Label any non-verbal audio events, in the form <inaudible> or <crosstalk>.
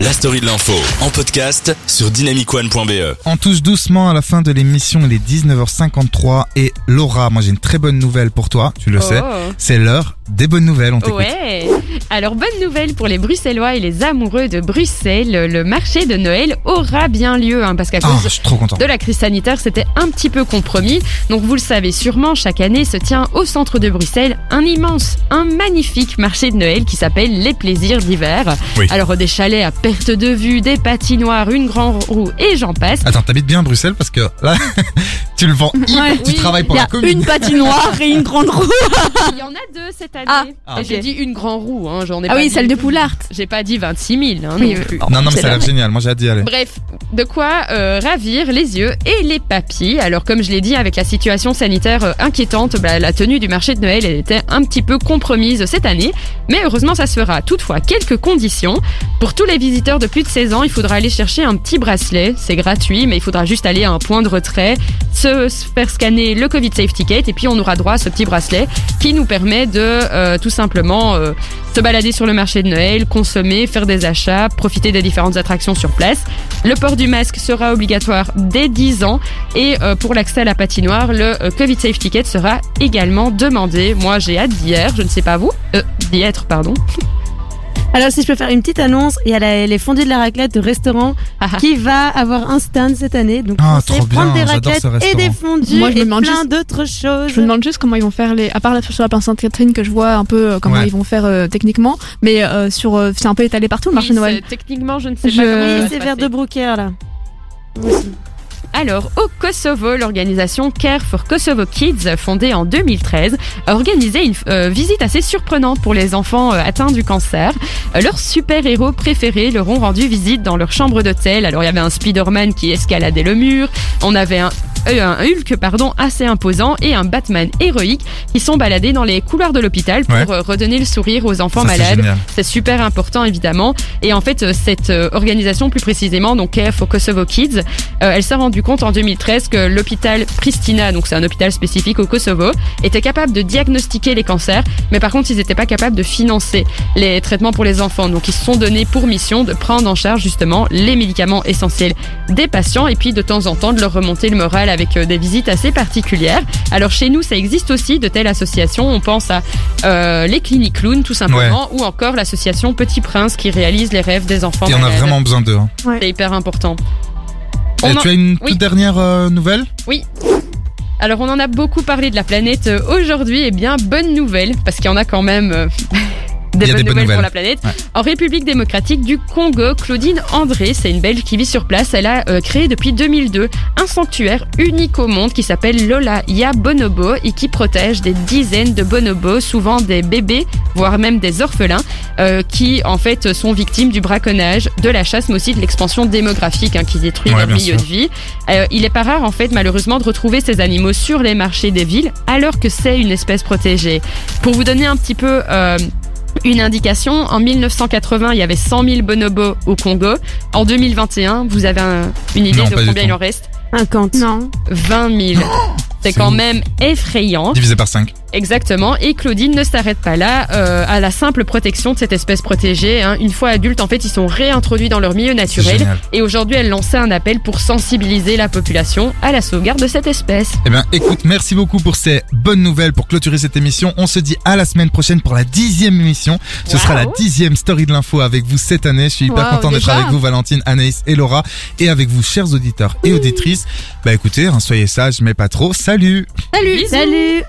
La story de l'info en podcast sur dynamicone.be. On touche doucement à la fin de l'émission, il est 19h53 et Laura, moi j'ai une très bonne nouvelle pour toi, tu le sais, Oh. c'est l'heure des bonnes nouvelles, on t'écoute. Ouais. Alors bonne nouvelle pour les Bruxellois et les amoureux de Bruxelles, le marché de Noël aura bien lieu hein, parce qu'à Ah, cause je suis trop content. de la crise sanitaire, c'était un petit peu compromis. Donc vous le savez sûrement, chaque année se tient au centre de Bruxelles un immense, un magnifique marché de Noël qui s'appelle les plaisirs d'hiver. Oui. Alors des chalets à perte de vue, des patinoires, une grande roue et j'en passe. Attends, t'habites bien à Bruxelles parce que là, <laughs> tu le vends, hyper- Ouais. tu Oui, travailles pour Il y la a commune. une patinoire et une grande roue. <laughs> Il y en a deux cette année. Ah, Ah, Et J'ai dit une grande roue, hein, j'en ai Ah pas oui, dit- celle de Poulart. J'ai pas dit 26 000 hein, Oui, non plus. Non, non, mais C'est ça a l'air génial, moi j'ai hâte d'y aller. Bref, de quoi euh, ravir les yeux et les papilles. Alors comme je l'ai dit, avec la situation sanitaire euh, inquiétante, bah, la tenue du marché de Noël elle était un petit peu compromise cette année. Mais heureusement, ça se fera. Toutefois, quelques conditions. Pour tous les visiteurs de plus de 16 ans, il faudra aller chercher un petit bracelet. C'est gratuit, mais il faudra juste aller à un point de retrait, se se faire scanner le Covid Safe Ticket, et puis on aura droit à ce petit bracelet qui nous permet de euh, tout simplement euh, se balader sur le marché de Noël, consommer, faire des achats, profiter des différentes attractions sur place. Le port du masque sera obligatoire dès 10 ans et euh, pour l'accès à la patinoire, le euh, Covid Safe Ticket sera également demandé. Moi, j'ai hâte d'y être, je ne sais pas vous, d'y être, pardon. <laughs> Alors si je peux faire une petite annonce, il y a la- les fondus de la raclette de restaurant Ah, ah. qui va avoir un stand cette année. Donc Ah, bien, prendre des raclettes ce et des fondus Moi, je me et demande plein juste- d'autres choses. Je me demande juste comment ils vont faire les, à part la, sur la place Sainte-Catherine que je vois un peu euh, comment Ouais. ils vont faire euh, techniquement, mais euh, sur euh, c'est un peu étalé partout le marché Oui, Noël. Techniquement, je ne sais Je- pas comment Oui, c'est vers de Brooker là. Alors, au Kosovo, l'organisation Care for Kosovo Kids, fondée en 2013, a organisé une euh, visite assez surprenante pour les enfants euh, atteints du cancer. Euh, leurs super-héros préférés leur ont rendu visite dans leur chambre d'hôtel. Alors, il y avait un Spider-Man qui escaladait le mur, on avait un euh, un Hulk pardon assez imposant et un Batman héroïque qui sont baladés dans les couloirs de l'hôpital pour Ouais. euh, redonner le sourire aux enfants Ça, malades. C'est super important évidemment. Et en fait, euh, cette euh, organisation, plus précisément, donc Care for Kosovo Kids, euh, elle s'est rendue compte en 2013 que l'hôpital Pristina, donc c'est un hôpital spécifique au Kosovo, était capable de diagnostiquer les cancers, mais par contre, ils n'étaient pas capables de financer les traitements pour les enfants. Donc, ils se sont donnés pour mission de prendre en charge justement les médicaments essentiels des patients et puis de temps en temps de leur remonter le moral avec euh, des visites assez particulières. Alors, chez nous, ça existe aussi de telles associations. On pense à euh, les cliniques clowns, tout simplement, ou encore l'association Petit Prince qui réalise les rêves des enfants. Il y en a vraiment besoin d'eux. hein. C'est hyper important. Et On en- tu as une toute Oui. dernière euh, nouvelle? Alors on en a beaucoup parlé de la planète aujourd'hui, et bien bonne nouvelle, parce qu'il y en a quand même euh, des, Il y a bonnes des bonnes nouvelles pour la planète. Ouais. En République démocratique du Congo, Claudine André, c'est une Belge qui vit sur place, elle a euh, créé depuis 2002 un sanctuaire unique au monde qui s'appelle Lola Ya Bonobo et qui protège des dizaines de bonobos, souvent des bébés, voire même des orphelins, euh, qui en fait sont victimes du braconnage, de la chasse, mais aussi de l'expansion démographique hein, qui détruit Ouais, leur milieu sûr. de vie. Euh, il est pas rare en fait malheureusement de retrouver ces animaux sur les marchés des villes alors que c'est une espèce protégée. Pour vous donner un petit peu euh, une indication, en 1980 il y avait 100 000 bonobos au Congo. En 2021 vous avez un- une idée Non, de pas du combien tout. il en reste? 50. Non. 20 000. C'est c'est quand même effrayant. Divisé par 5. Exactement. Et Claudine ne s'arrête pas là euh, à la simple protection de cette espèce protégée. hein. Une fois adultes, en fait, ils sont réintroduits dans leur milieu naturel. Et aujourd'hui, elle lançait un appel pour sensibiliser la population à la sauvegarde de cette espèce. Eh bien, écoute, merci beaucoup pour ces bonnes nouvelles pour clôturer cette émission. On se dit à la semaine prochaine pour la dixième émission. Ce Wow. sera la dixième story de l'info avec vous cette année. Je suis hyper Wow, content d'être avec vous, Valentine, Anaïs et Laura, et avec vous, chers auditeurs et auditrices. Bah écoutez, hein, soyez sages, mais pas trop. Salut Salut. Bisous. Salut